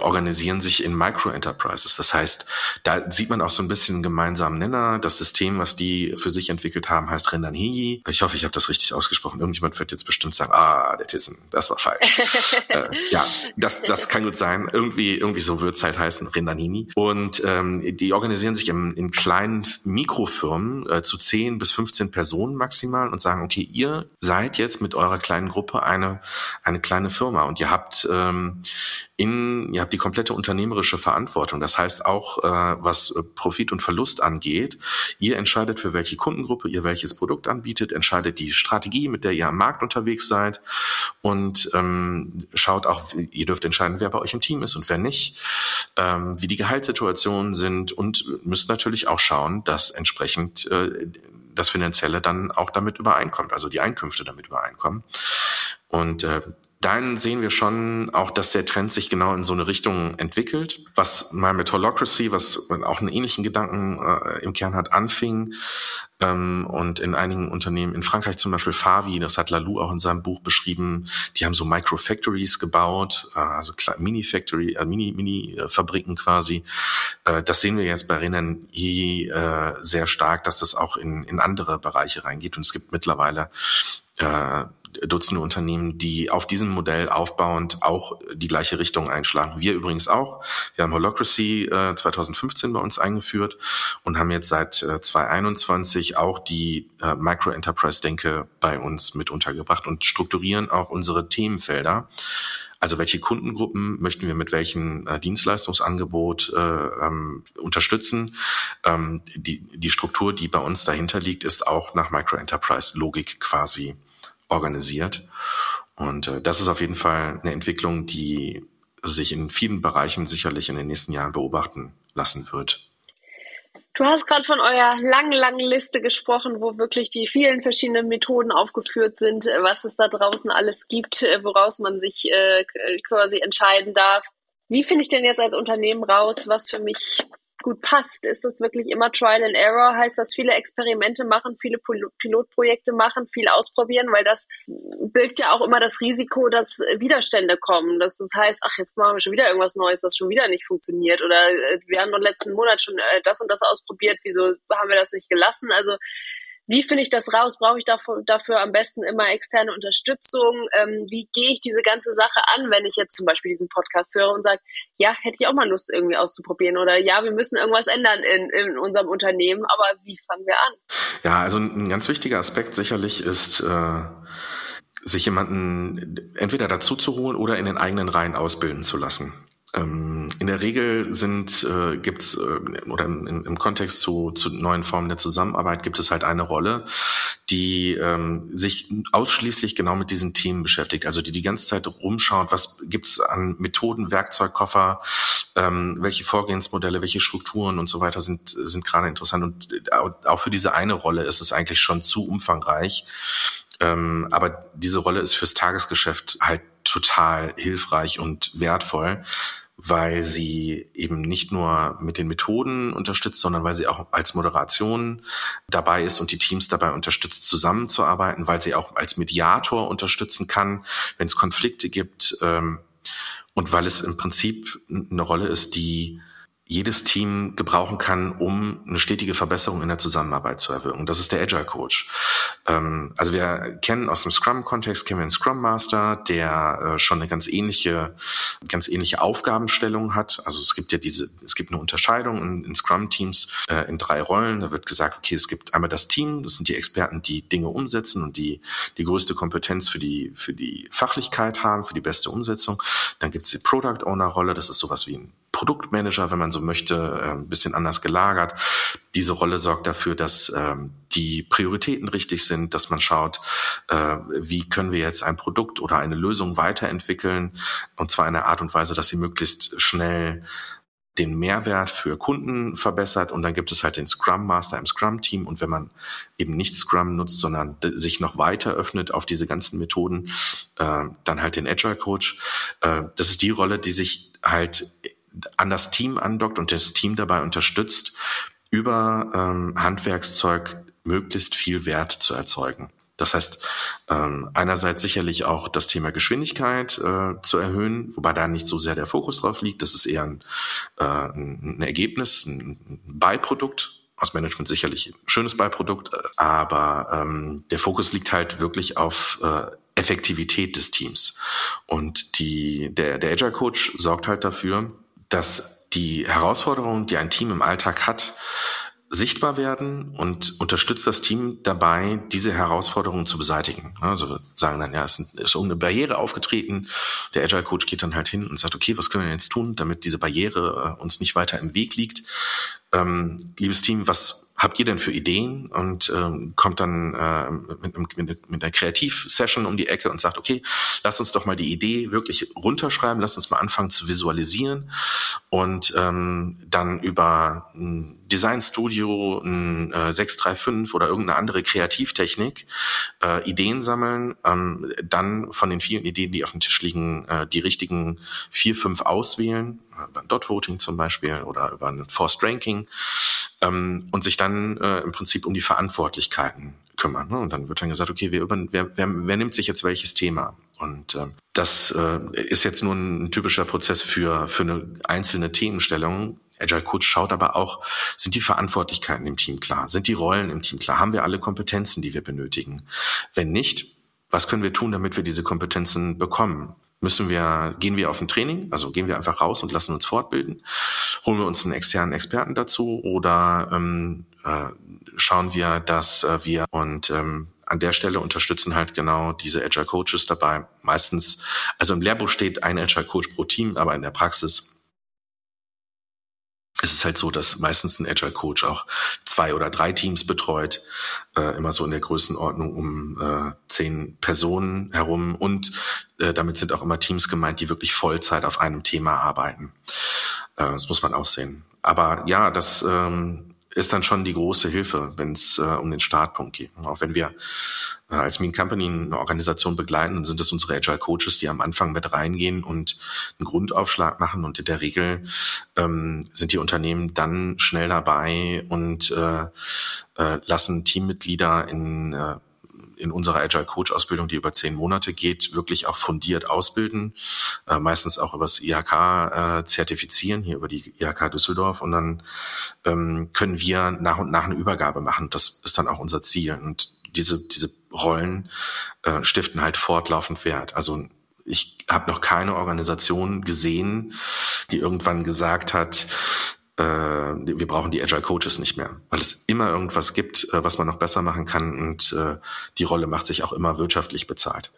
organisieren sich in Micro-Enterprises. Das heißt, da sieht man auch so ein bisschen einen gemeinsamen Nenner. Das System, was die für sich entwickelt haben, heißt Rendanheyi. Ich hoffe, ich habe das richtig ausgesprochen. Irgendjemand wird jetzt bestimmt sagen, ah, der Tissen, das war falsch. (laughs) äh, ja, das, das kann gut sein. Irgendwie, irgendwie so wird's halt heißen, Rendanini. Und ähm, die organisieren sich in, in kleinen Mikrofirmen äh, zu 10 bis 15 Personen maximal und sagen, okay, ihr seid jetzt mit eurer kleinen Gruppe eine, eine kleine Firma und ihr habt ähm, in, ihr habt die komplette unternehmerische Verantwortung. Das heißt auch, äh, was äh, Profit und Verlust angeht, ihr entscheidet für welche Kundengruppe ihr welches Produkt anbietet, entscheidet die Strategie, mit der ihr am Markt unterwegs seid und ähm, schaut auch, ihr dürft entscheiden, wer bei euch im Team ist und wer nicht, ähm, wie die Gehaltssituationen sind und müsst natürlich auch schauen, dass entsprechend äh, das Finanzielle dann auch damit übereinkommt, also die Einkünfte damit übereinkommen. Und äh, dann sehen wir schon auch, dass der Trend sich genau in so eine Richtung entwickelt. Was mal mit Holocracy, was auch einen ähnlichen Gedanken äh, im Kern hat, anfing. Ähm, und in einigen Unternehmen, in Frankreich zum Beispiel Favi, das hat Lalou auch in seinem Buch beschrieben, die haben so Micro-Factories gebaut, äh, also Mini-Factory, äh, Mini-Mini-Fabriken quasi. Äh, das sehen wir jetzt bei Renan äh, sehr stark, dass das auch in, in andere Bereiche reingeht. Und es gibt mittlerweile äh, Dutzende Unternehmen, die auf diesem Modell aufbauend auch die gleiche Richtung einschlagen. Wir übrigens auch. Wir haben Holocracy äh, 2015 bei uns eingeführt und haben jetzt seit äh, 2021 auch die äh, Micro-Enterprise-Denke bei uns mit untergebracht und strukturieren auch unsere Themenfelder. Also welche Kundengruppen möchten wir mit welchem äh, Dienstleistungsangebot äh, ähm, unterstützen? Ähm, die, die Struktur, die bei uns dahinter liegt, ist auch nach Micro-Enterprise-Logik quasi organisiert. Und äh, das ist auf jeden Fall eine Entwicklung, die sich in vielen Bereichen sicherlich in den nächsten Jahren beobachten lassen wird. Du hast gerade von eurer langen, langen Liste gesprochen, wo wirklich die vielen verschiedenen Methoden aufgeführt sind, was es da draußen alles gibt, woraus man sich äh, quasi entscheiden darf. Wie finde ich denn jetzt als Unternehmen raus, was für mich gut passt? Ist das wirklich immer Trial and Error? Heißt das viele Experimente machen, viele Pilotprojekte machen, viel ausprobieren? Weil das birgt ja auch immer das Risiko, dass Widerstände kommen. Dass das heißt, ach, jetzt machen wir schon wieder irgendwas Neues, das schon wieder nicht funktioniert. Oder äh, wir haben doch letzten Monat schon äh, das und das ausprobiert, wieso haben wir das nicht gelassen? Also wie finde ich das raus? Brauche ich dafür, dafür am besten immer externe Unterstützung? Ähm, wie gehe ich diese ganze Sache an, wenn ich jetzt zum Beispiel diesen Podcast höre und sage, ja, hätte ich auch mal Lust irgendwie auszuprobieren oder ja, wir müssen irgendwas ändern in, in unserem Unternehmen, aber wie fangen wir an? Ja, also ein ganz wichtiger Aspekt sicherlich ist, äh, sich jemanden entweder dazu zu holen oder in den eigenen Reihen ausbilden zu lassen. Ähm, in der Regel sind äh, gibt's äh, oder im, im Kontext zu, zu neuen Formen der Zusammenarbeit gibt es halt eine Rolle, die ähm, sich ausschließlich genau mit diesen Themen beschäftigt, also die die ganze Zeit rumschaut, was gibt's an Methoden, Werkzeugkoffer, ähm, welche Vorgehensmodelle, welche Strukturen und so weiter sind sind gerade interessant und äh, auch für diese eine Rolle ist es eigentlich schon zu umfangreich. Ähm, aber diese Rolle ist fürs Tagesgeschäft halt total hilfreich und wertvoll, weil sie eben nicht nur mit den Methoden unterstützt, sondern weil sie auch als Moderation dabei ist und die Teams dabei unterstützt, zusammenzuarbeiten, weil sie auch als Mediator unterstützen kann, wenn es Konflikte gibt ähm, und weil es im Prinzip eine Rolle ist, die jedes Team gebrauchen kann, um eine stetige Verbesserung in der Zusammenarbeit zu erwirken. Das ist der Agile Coach. Ähm, also wir kennen aus dem Scrum-Kontext kennen wir einen Scrum Master, der äh, schon eine ganz ähnliche, ganz ähnliche Aufgabenstellung hat. Also es gibt ja diese, es gibt eine Unterscheidung in, in Scrum-Teams äh, in drei Rollen. Da wird gesagt, okay, es gibt einmal das Team, das sind die Experten, die Dinge umsetzen und die die größte Kompetenz für die für die Fachlichkeit haben, für die beste Umsetzung. Dann gibt es die Product Owner Rolle, das ist sowas wie ein Produktmanager, wenn man so möchte, ein bisschen anders gelagert. Diese Rolle sorgt dafür, dass ähm, die Prioritäten richtig sind, dass man schaut, äh, wie können wir jetzt ein Produkt oder eine Lösung weiterentwickeln, und zwar in einer Art und Weise, dass sie möglichst schnell den Mehrwert für Kunden verbessert und dann gibt es halt den Scrum Master im Scrum Team und wenn man eben nicht Scrum nutzt, sondern sich noch weiter öffnet auf diese ganzen Methoden, äh, dann halt den Agile Coach. Äh, das ist die Rolle, die sich halt an das Team andockt und das Team dabei unterstützt, über ähm, Handwerkszeug möglichst viel Wert zu erzeugen. Das heißt, ähm, einerseits sicherlich auch das Thema Geschwindigkeit äh, zu erhöhen, wobei da nicht so sehr der Fokus drauf liegt. Das ist eher ein, äh, ein Ergebnis, ein Beiprodukt aus Management sicherlich schönes Beiprodukt, aber ähm, der Fokus liegt halt wirklich auf äh, Effektivität des Teams. Und die, der, der Agile Coach sorgt halt dafür, dass die Herausforderungen, die ein Team im Alltag hat, sichtbar werden und unterstützt das Team dabei, diese Herausforderungen zu beseitigen. Also sagen dann, ja, es ist irgendeine Barriere aufgetreten. Der Agile Coach geht dann halt hin und sagt, okay, was können wir jetzt tun, damit diese Barriere äh, uns nicht weiter im Weg liegt? Ähm, liebes Team, was habt ihr denn für Ideen? Und ähm, kommt dann äh, mit, mit, mit einer Kreativ-Session um die Ecke und sagt, okay, lasst uns doch mal die Idee wirklich runterschreiben, lasst uns mal anfangen zu visualisieren und ähm, dann über ein Design Studio, ein äh, 635 oder irgendeine andere Kreativtechnik äh, Ideen sammeln, ähm, dann von den vielen Ideen, die auf dem Tisch liegen, äh, die richtigen vier, fünf auswählen, über ein Dot Voting zum Beispiel oder über ein Forced Ranking ähm, und sich dann äh, im Prinzip um die Verantwortlichkeiten kümmern. Ne? Und dann wird dann gesagt, okay, wer, über, wer, wer, wer nimmt sich jetzt welches Thema? Und äh, das äh, ist jetzt nur ein typischer Prozess für, für eine einzelne Themenstellung. Agile Coach schaut aber auch, sind die Verantwortlichkeiten im Team klar? Sind die Rollen im Team klar? Haben wir alle Kompetenzen, die wir benötigen? Wenn nicht, was können wir tun, damit wir diese Kompetenzen bekommen? Müssen wir, gehen wir auf ein Training, also gehen wir einfach raus und lassen uns fortbilden, holen wir uns einen externen Experten dazu oder ähm, äh, schauen wir, dass äh, wir und ähm, an der Stelle unterstützen halt genau diese Agile Coaches dabei. Meistens, also im Lehrbuch steht ein Agile Coach pro Team, aber in der Praxis es ist halt so, dass meistens ein Agile Coach auch zwei oder drei Teams betreut, äh, immer so in der Größenordnung um äh, zehn Personen herum und äh, damit sind auch immer Teams gemeint, die wirklich Vollzeit auf einem Thema arbeiten. Äh, das muss man auch sehen. Aber ja, das ähm, ist dann schon die große Hilfe, wenn es äh, um den Startpunkt geht. Auch wenn wir äh, als Mean Company eine Organisation begleiten, dann sind es unsere Agile Coaches, die am Anfang mit reingehen und einen Grundaufschlag machen. Und in der Regel ähm, sind die Unternehmen dann schnell dabei und äh, äh, lassen Teammitglieder in äh, in unserer Agile Coach Ausbildung, die über zehn Monate geht, wirklich auch fundiert ausbilden, äh, meistens auch übers IHK äh, zertifizieren, hier über die IHK Düsseldorf und dann ähm, können wir nach und nach eine Übergabe machen. Das ist dann auch unser Ziel und diese, diese Rollen äh, stiften halt fortlaufend Wert. Also ich habe noch keine Organisation gesehen, die irgendwann gesagt hat, wir brauchen die Agile Coaches nicht mehr, weil es immer irgendwas gibt, äh, was man noch besser machen kann und äh, die Rolle macht sich auch immer wirtschaftlich bezahlt.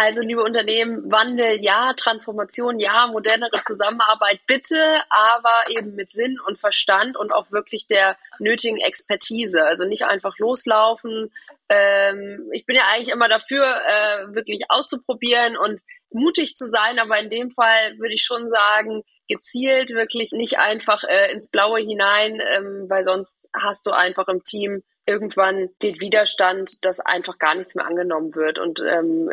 Also, liebe Unternehmen, Wandel ja, Transformation ja, modernere Zusammenarbeit bitte, aber eben mit Sinn und Verstand und auch wirklich der nötigen Expertise. Also nicht einfach loslaufen. Ähm, ich bin ja eigentlich immer dafür, äh, wirklich auszuprobieren und mutig zu sein, aber in dem Fall würde ich schon sagen, gezielt wirklich nicht einfach äh, ins Blaue hinein, ähm, weil sonst hast du einfach im Team irgendwann den Widerstand, dass einfach gar nichts mehr angenommen wird. Und ähm,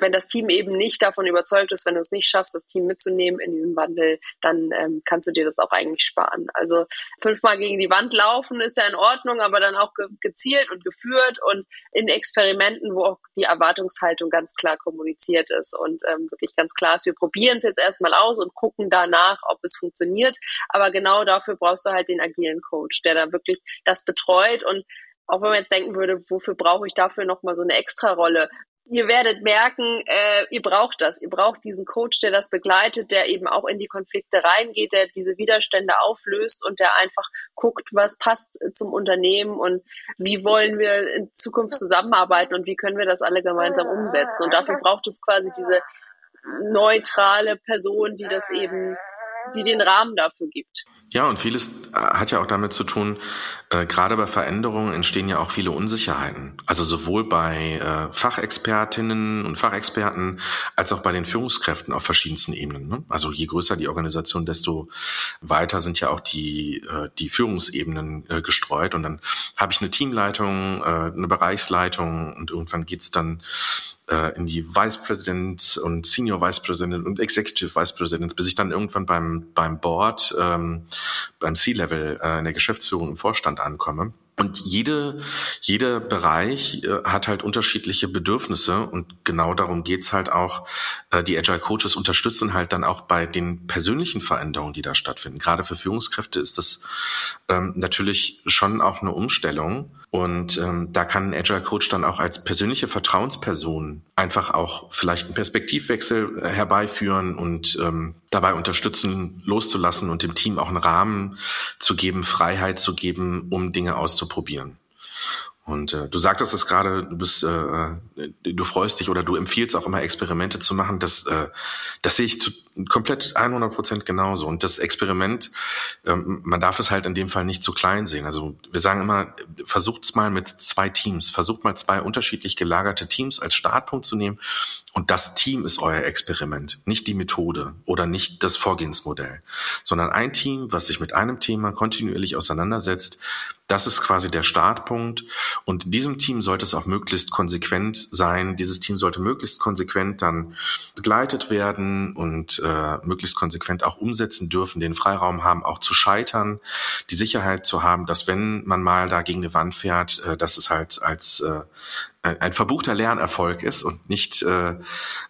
wenn das Team eben nicht davon überzeugt ist, wenn du es nicht schaffst, das Team mitzunehmen in diesem Wandel, dann ähm, kannst du dir das auch eigentlich sparen. Also fünfmal gegen die Wand laufen ist ja in Ordnung, aber dann auch ge gezielt und geführt und in Experimenten, wo auch die Erwartungshaltung ganz klar kommuniziert ist und ähm, wirklich ganz klar ist, wir probieren es jetzt erstmal aus und gucken danach, ob es funktioniert. Aber genau dafür brauchst du halt den agilen Coach, der da wirklich das betreut und auch wenn man jetzt denken würde, wofür brauche ich dafür nochmal so eine Extra-Rolle? Ihr werdet merken, äh, ihr braucht das. Ihr braucht diesen Coach, der das begleitet, der eben auch in die Konflikte reingeht, der diese Widerstände auflöst und der einfach guckt, was passt zum Unternehmen und wie wollen wir in Zukunft zusammenarbeiten und wie können wir das alle gemeinsam umsetzen. Und dafür braucht es quasi diese neutrale Person, die das eben, die den Rahmen dafür gibt. Ja, und vieles äh, hat ja auch damit zu tun, äh, gerade bei Veränderungen entstehen ja auch viele Unsicherheiten. Also sowohl bei äh, Fachexpertinnen und Fachexperten als auch bei den Führungskräften auf verschiedensten Ebenen. Ne? Also je größer die Organisation, desto weiter sind ja auch die, äh, die Führungsebenen äh, gestreut. Und dann habe ich eine Teamleitung, äh, eine Bereichsleitung und irgendwann geht's dann äh, in die Vice President und Senior Vice President und Executive Vice President, bis ich dann irgendwann beim, beim Board, ähm, beim C-Level äh, in der Geschäftsführung im Vorstand ankomme. Und jede, jeder Bereich äh, hat halt unterschiedliche Bedürfnisse und genau darum geht's halt auch. Äh, die Agile Coaches unterstützen halt dann auch bei den persönlichen Veränderungen, die da stattfinden. Gerade für Führungskräfte ist das ähm, natürlich schon auch eine Umstellung. Und ähm, da kann ein Agile Coach dann auch als persönliche Vertrauensperson einfach auch vielleicht einen Perspektivwechsel äh, herbeiführen und ähm, dabei unterstützen, loszulassen und dem Team auch einen Rahmen zu geben, Freiheit zu geben, um Dinge auszuprobieren. Und äh, du sagtest es gerade, du bist, äh, äh du freust dich oder du empfiehlst auch immer Experimente zu machen. Das, äh, das sehe ich komplett 100 Prozent genauso. Und das Experiment, ähm, man darf das halt in dem Fall nicht zu klein sehen. Also wir sagen immer, versucht's mal mit zwei Teams, versucht mal zwei unterschiedlich gelagerte Teams als Startpunkt zu nehmen. Und das Team ist euer Experiment, nicht die Methode oder nicht das Vorgehensmodell, sondern ein Team, was sich mit einem Thema kontinuierlich auseinandersetzt. Das ist quasi der Startpunkt. Und diesem Team sollte es auch möglichst konsequent sein. Dieses Team sollte möglichst konsequent dann begleitet werden und äh, möglichst konsequent auch umsetzen dürfen, den Freiraum haben, auch zu scheitern, die Sicherheit zu haben, dass wenn man mal da gegen eine Wand fährt, äh, dass es halt als äh, ein verbuchter Lernerfolg ist und nicht äh,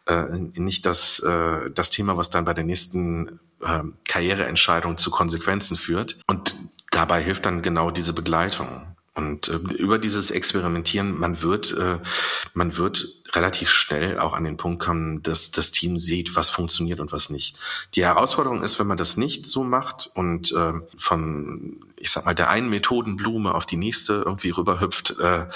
äh, nicht das äh, das Thema, was dann bei der nächsten äh, Karriereentscheidung zu Konsequenzen führt. Und dabei hilft dann genau diese Begleitung. Und äh, über dieses Experimentieren, man wird, äh, man wird relativ schnell auch an den Punkt kommen, dass das Team sieht, was funktioniert und was nicht. Die Herausforderung ist, wenn man das nicht so macht und äh, von, ich sag mal, der einen Methodenblume auf die nächste irgendwie rüberhüpft, äh,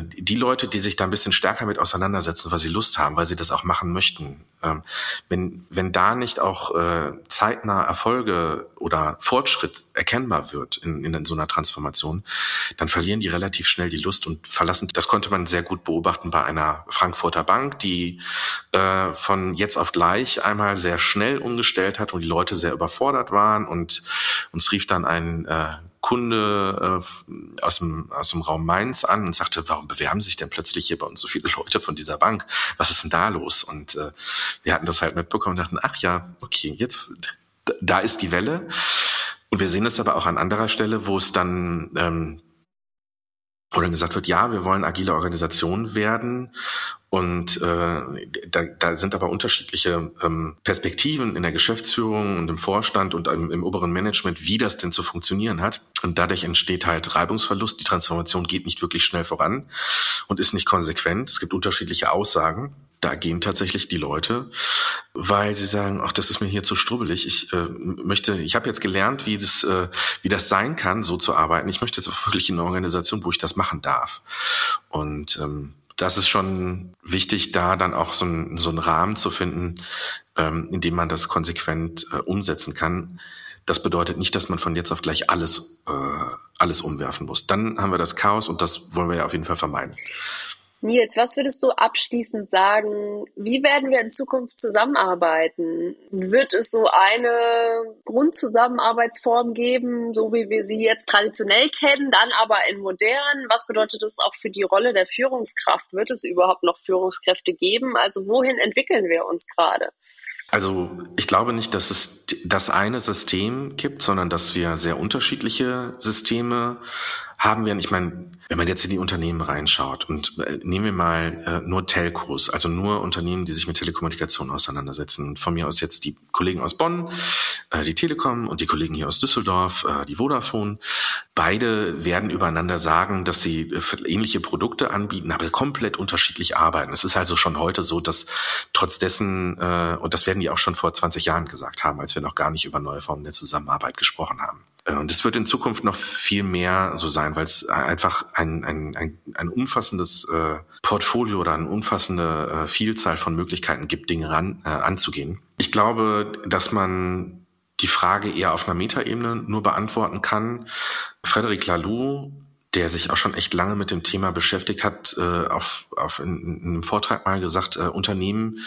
die Leute, die sich da ein bisschen stärker mit auseinandersetzen, weil sie Lust haben, weil sie das auch machen möchten, ähm, wenn, wenn da nicht auch äh, zeitnah Erfolge oder Fortschritt erkennbar wird in, in so einer Transformation, dann verlieren die relativ schnell die Lust und verlassen. Das konnte man sehr gut beobachten bei einer Frankfurter Bank, die äh, von jetzt auf gleich einmal sehr schnell umgestellt hat und die Leute sehr überfordert waren und uns rief dann ein äh, Kunde äh, aus, dem, aus dem Raum Mainz an und sagte, warum bewerben sich denn plötzlich hier bei uns so viele Leute von dieser Bank? Was ist denn da los? Und äh, wir hatten das halt mitbekommen und dachten, ach ja, okay, jetzt da ist die Welle. Und wir sehen es aber auch an anderer Stelle, wo es dann ähm, wo dann gesagt wird, ja, wir wollen agile Organisation werden. Und äh, da, da sind aber unterschiedliche ähm, Perspektiven in der Geschäftsführung und im Vorstand und im, im oberen Management, wie das denn zu funktionieren hat. Und dadurch entsteht halt Reibungsverlust. Die Transformation geht nicht wirklich schnell voran und ist nicht konsequent. Es gibt unterschiedliche Aussagen da gehen tatsächlich die Leute, weil sie sagen, ach, das ist mir hier zu strubbelig. Ich äh, möchte, ich habe jetzt gelernt, wie das, äh, wie das sein kann, so zu arbeiten. Ich möchte jetzt auch wirklich in eine Organisation, wo ich das machen darf. Und ähm, das ist schon wichtig, da dann auch so, ein, so einen Rahmen zu finden, ähm, in dem man das konsequent äh, umsetzen kann. Das bedeutet nicht, dass man von jetzt auf gleich alles, äh, alles umwerfen muss. Dann haben wir das Chaos und das wollen wir ja auf jeden Fall vermeiden. Nils, was würdest du abschließend sagen? Wie werden wir in Zukunft zusammenarbeiten? Wird es so eine Grundzusammenarbeitsform geben, so wie wir sie jetzt traditionell kennen, dann aber in modern? Was bedeutet das auch für die Rolle der Führungskraft? Wird es überhaupt noch Führungskräfte geben? Also wohin entwickeln wir uns gerade? Also ich glaube nicht, dass es das eine System gibt, sondern dass wir sehr unterschiedliche Systeme haben wir, ich meine, wenn man jetzt in die Unternehmen reinschaut und äh, nehmen wir mal äh, nur Telcos, also nur Unternehmen, die sich mit Telekommunikation auseinandersetzen. Von mir aus jetzt die Kollegen aus Bonn, äh, die Telekom und die Kollegen hier aus Düsseldorf, äh, die Vodafone. Beide werden übereinander sagen, dass sie äh, ähnliche Produkte anbieten, aber komplett unterschiedlich arbeiten. Es ist also schon heute so, dass trotz dessen, äh, und das werden die auch schon vor 20 Jahren gesagt haben, als wir noch gar nicht über neue Formen der Zusammenarbeit gesprochen haben. Und es wird in Zukunft noch viel mehr so sein, weil es einfach ein, ein, ein, ein umfassendes äh, Portfolio oder eine umfassende äh, Vielzahl von Möglichkeiten gibt, Dinge ran, äh, anzugehen. Ich glaube, dass man die Frage eher auf einer Metaebene nur beantworten kann. Frederic Laloux der sich auch schon echt lange mit dem Thema beschäftigt hat, äh, auf, auf in, in einem Vortrag mal gesagt, äh, Unternehmen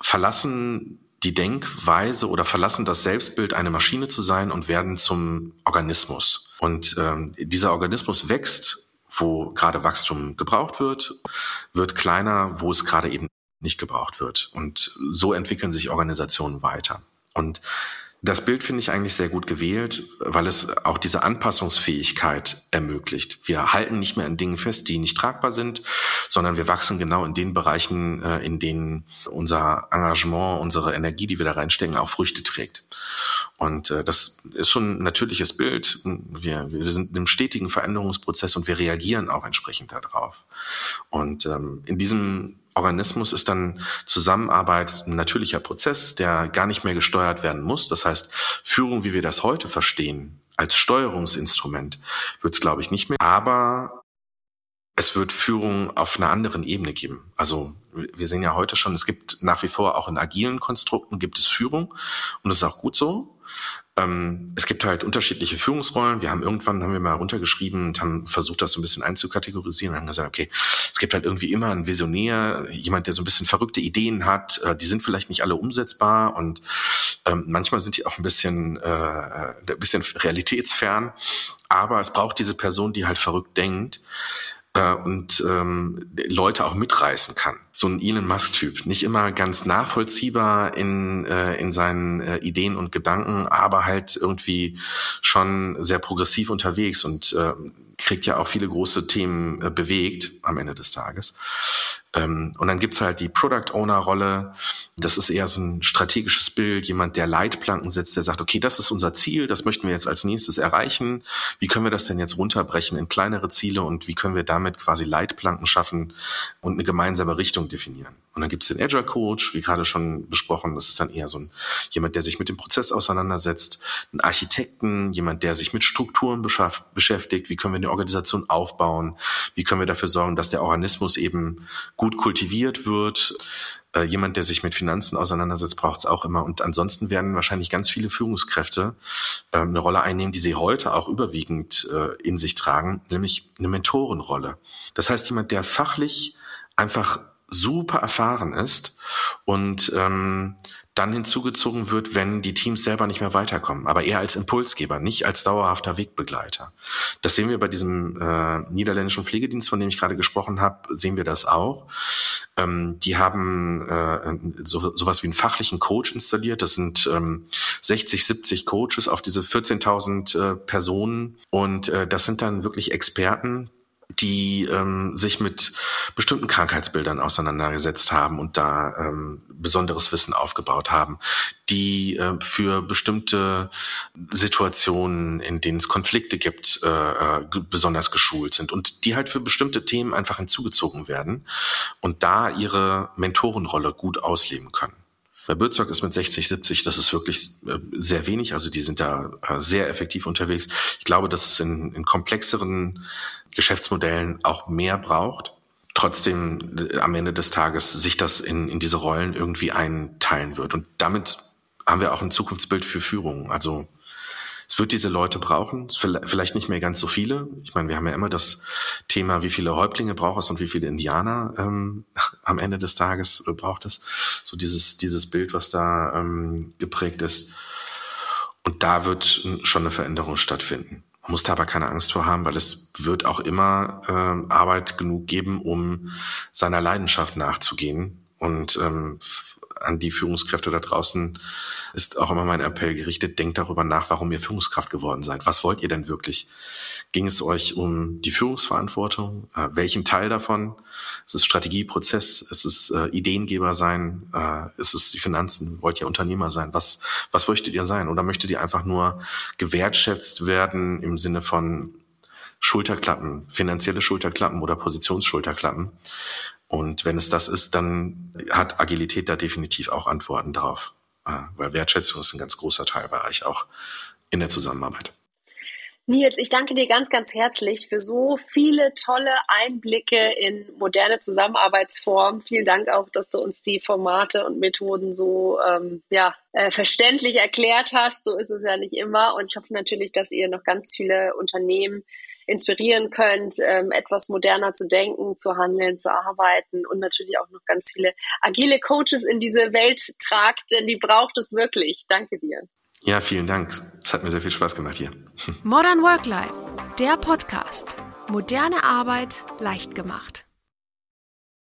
verlassen die Denkweise oder verlassen das Selbstbild, eine Maschine zu sein und werden zum Organismus. Und ähm, dieser Organismus wächst, wo gerade Wachstum gebraucht wird, wird kleiner, wo es gerade eben nicht gebraucht wird. Und so entwickeln sich Organisationen weiter. Und das Bild finde ich eigentlich sehr gut gewählt, weil es auch diese Anpassungsfähigkeit ermöglicht. Wir halten nicht mehr an Dingen fest, die nicht tragbar sind, sondern wir wachsen genau in den Bereichen, äh, in denen unser Engagement, unsere Energie, die wir da reinstecken, auch Früchte trägt. Und äh, das ist schon ein natürliches Bild. Wir, wir sind in einem stetigen Veränderungsprozess und wir reagieren auch entsprechend darauf. Und ähm, in diesem Organismus ist dann Zusammenarbeit ein natürlicher Prozess, der gar nicht mehr gesteuert werden muss. Das heißt, Führung, wie wir das heute verstehen, als Steuerungsinstrument, wird es, glaube ich, nicht mehr. Aber es wird Führung auf einer anderen Ebene geben. Also wir sehen ja heute schon, es gibt nach wie vor auch in agilen Konstrukten gibt es Führung und das ist auch gut so. Ähm, es gibt halt unterschiedliche Führungsrollen. Wir haben irgendwann, haben wir mal runtergeschrieben und haben versucht, das so ein bisschen einzukategorisieren und haben gesagt, okay, es gibt halt irgendwie immer einen Visionär, jemand, der so ein bisschen verrückte Ideen hat. Äh, die sind vielleicht nicht alle umsetzbar und ähm, manchmal sind die auch ein bisschen, äh, ein bisschen realitätsfern. Aber es braucht diese Person, die halt verrückt denkt äh, und ähm, Leute auch mitreißen kann. So ein Elon Musk-Typ. Nicht immer ganz nachvollziehbar in, äh, in seinen äh, Ideen und Gedanken, aber halt irgendwie schon sehr progressiv unterwegs und äh, kriegt ja auch viele große Themen äh, bewegt am Ende des Tages. Ähm, und dann gibt's halt die Product Owner-Rolle. Das ist eher so ein strategisches Bild, jemand, der Leitplanken setzt, der sagt, okay, das ist unser Ziel, das möchten wir jetzt als nächstes erreichen. Wie können wir das denn jetzt runterbrechen in kleinere Ziele und wie können wir damit quasi Leitplanken schaffen und eine gemeinsame Richtung definieren? Und dann gibt's den Agile Coach, wie gerade schon besprochen, das ist dann eher so ein jemand, der sich mit dem Prozess auseinandersetzt, ein Architekten, jemand, der sich mit Strukturen beschäftigt, wie können wir eine Organisation aufbauen, wie können wir dafür sorgen, dass der Organismus eben gut kultiviert wird. Äh, jemand, der sich mit Finanzen auseinandersetzt, braucht es auch immer. Und ansonsten werden wahrscheinlich ganz viele Führungskräfte äh, eine Rolle einnehmen, die sie heute auch überwiegend äh, in sich tragen, nämlich eine Mentorenrolle. Das heißt, jemand, der fachlich einfach super erfahren ist und ähm, dann hinzugezogen wird, wenn die Teams selber nicht mehr weiterkommen, aber eher als Impulsgeber, nicht als dauerhafter Wegbegleiter. Das sehen wir bei diesem äh, niederländischen Pflegedienst, von dem ich gerade gesprochen habe, sehen wir das auch. Ähm, die haben äh, so, sowas wie einen fachlichen Coach installiert. Das sind ähm, 60, 70 Coaches auf diese 14.000 äh, Personen und äh, das sind dann wirklich Experten, die ähm, sich mit bestimmten Krankheitsbildern auseinandergesetzt haben und da ähm, besonderes Wissen aufgebaut haben, die äh, für bestimmte Situationen, in denen es Konflikte gibt, äh, äh besonders geschult sind und die halt für bestimmte Themen einfach hinzugezogen werden und da ihre Mentorenrolle gut ausleben können. Bei Bürzog ist mit 60, 70, das ist wirklich äh, sehr wenig. Also die sind da äh, sehr effektiv unterwegs. Ich glaube, dass es in, in komplexeren Geschäftsmodellen auch mehr braucht. Trotzdem äh, am Ende des Tages sich das in, in diese Rollen irgendwie einteilen wird. Und damit haben wir auch ein Zukunftsbild für Führung. Also es wird diese Leute brauchen, vielleicht nicht mehr ganz so viele. Ich meine, wir haben ja immer das Thema, wie viele Häuptlinge braucht es und wie viele Indianer ähm, (laughs) am Ende des Tages äh, braucht es. So dieses, dieses Bild, was da ähm, geprägt ist. Und da wird schon eine Veränderung stattfinden. Man muss da aber keine Angst vor haben, weil es wird auch immer äh, Arbeit genug geben, um seiner Leidenschaft nachzugehen. Und ähm, an die Führungskräfte da draußen ist auch immer mein Appell gerichtet, denkt darüber nach, warum ihr Führungskraft geworden seid. Was wollt ihr denn wirklich? Ging es euch um die Führungsverantwortung? Äh, welchen Teil davon? Ist es Strategieprozess? Ist es äh, Ideengeber sein? Äh, ist es die Finanzen? Wollt ihr Unternehmer sein? Was, was möchtet ihr sein? Oder möchtet ihr einfach nur gewertschätzt werden im Sinne von Schulterklappen, finanzielle Schulterklappen oder Positionsschulterklappen? Und wenn es das ist, dann hat Agilität da definitiv auch Antworten drauf. Äh, weil Wertschätzung ist ein ganz großer Teilbereich auch in der Zusammenarbeit. Nils, ich danke dir ganz, ganz herzlich für so viele tolle Einblicke in moderne Zusammenarbeitsformen. Vielen Dank auch, dass du uns die Formate und Methoden so ähm, ja, äh, verständlich erklärt hast. So ist es ja nicht immer. Und ich hoffe natürlich, dass ihr noch ganz viele Unternehmen inspirieren könnt, ähm, etwas moderner zu denken, zu handeln, zu arbeiten und natürlich auch noch ganz viele agile Coaches in diese Welt tragt, denn die braucht es wirklich. Danke dir. Ja, vielen Dank. Es hat mir sehr viel Spaß gemacht hier. Modern Work Life, der Podcast. Moderne Arbeit leicht gemacht.